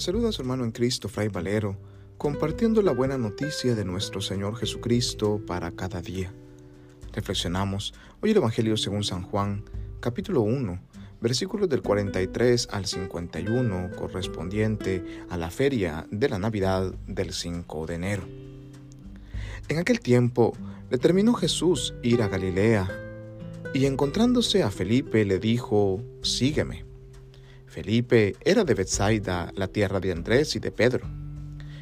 saluda a su hermano en Cristo, Fray Valero, compartiendo la buena noticia de nuestro Señor Jesucristo para cada día. Reflexionamos hoy el Evangelio según San Juan, capítulo 1, versículos del 43 al 51, correspondiente a la feria de la Navidad del 5 de enero. En aquel tiempo determinó Jesús ir a Galilea, y encontrándose a Felipe le dijo, Sígueme. Felipe era de Bethsaida, la tierra de Andrés y de Pedro.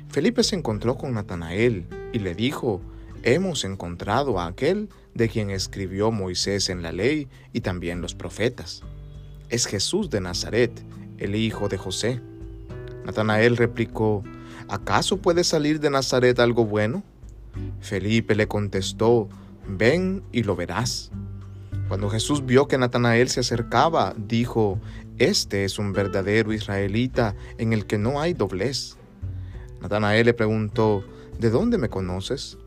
Felipe se encontró con Natanael y le dijo, Hemos encontrado a aquel de quien escribió Moisés en la ley y también los profetas. Es Jesús de Nazaret, el hijo de José. Natanael replicó, ¿acaso puede salir de Nazaret algo bueno? Felipe le contestó, ven y lo verás. Cuando Jesús vio que Natanael se acercaba, dijo, Este es un verdadero israelita en el que no hay doblez. Natanael le preguntó, ¿De dónde me conoces?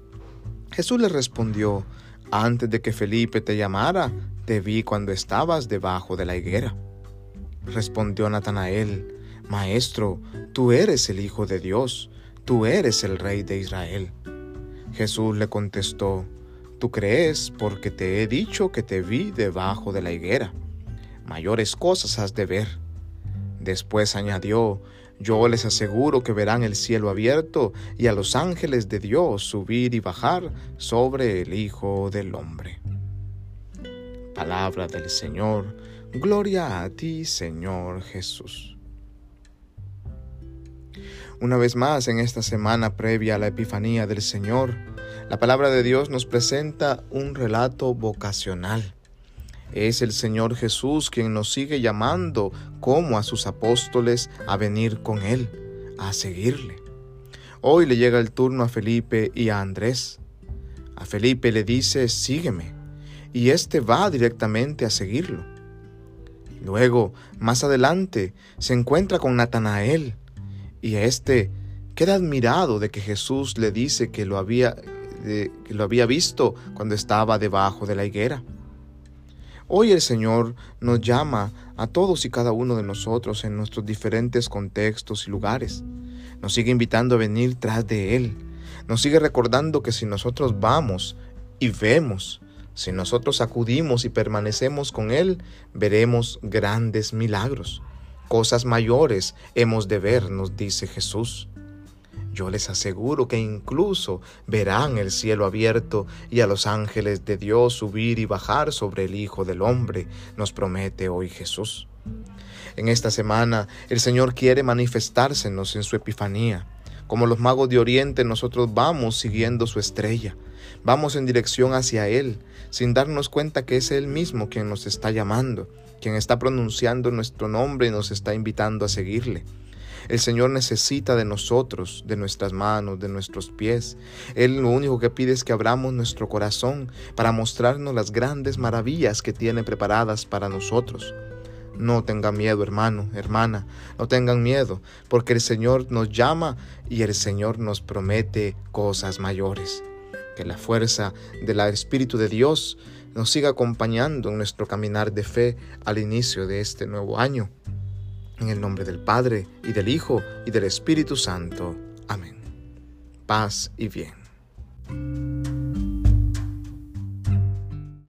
Jesús le respondió, Antes de que Felipe te llamara, te vi cuando estabas debajo de la higuera. Respondió Natanael, Maestro, tú eres el Hijo de Dios, tú eres el Rey de Israel. Jesús le contestó, Tú crees porque te he dicho que te vi debajo de la higuera. Mayores cosas has de ver. Después añadió, Yo les aseguro que verán el cielo abierto y a los ángeles de Dios subir y bajar sobre el Hijo del Hombre. Palabra del Señor. Gloria a ti, Señor Jesús. Una vez más en esta semana previa a la Epifanía del Señor, la palabra de Dios nos presenta un relato vocacional. Es el Señor Jesús quien nos sigue llamando como a sus apóstoles a venir con Él, a seguirle. Hoy le llega el turno a Felipe y a Andrés. A Felipe le dice, sígueme, y éste va directamente a seguirlo. Luego, más adelante, se encuentra con Natanael, y éste queda admirado de que Jesús le dice que lo había que lo había visto cuando estaba debajo de la higuera. Hoy el Señor nos llama a todos y cada uno de nosotros en nuestros diferentes contextos y lugares. Nos sigue invitando a venir tras de Él. Nos sigue recordando que si nosotros vamos y vemos, si nosotros acudimos y permanecemos con Él, veremos grandes milagros. Cosas mayores hemos de ver, nos dice Jesús. Yo les aseguro que incluso verán el cielo abierto y a los ángeles de Dios subir y bajar sobre el Hijo del Hombre, nos promete hoy Jesús. En esta semana el Señor quiere manifestársenos en su Epifanía. Como los magos de Oriente nosotros vamos siguiendo su estrella, vamos en dirección hacia Él, sin darnos cuenta que es Él mismo quien nos está llamando, quien está pronunciando nuestro nombre y nos está invitando a seguirle. El Señor necesita de nosotros, de nuestras manos, de nuestros pies. Él lo único que pide es que abramos nuestro corazón para mostrarnos las grandes maravillas que tiene preparadas para nosotros. No tengan miedo, hermano, hermana, no tengan miedo, porque el Señor nos llama y el Señor nos promete cosas mayores. Que la fuerza del Espíritu de Dios nos siga acompañando en nuestro caminar de fe al inicio de este nuevo año. En el nombre del Padre, y del Hijo, y del Espíritu Santo. Amén. Paz y bien.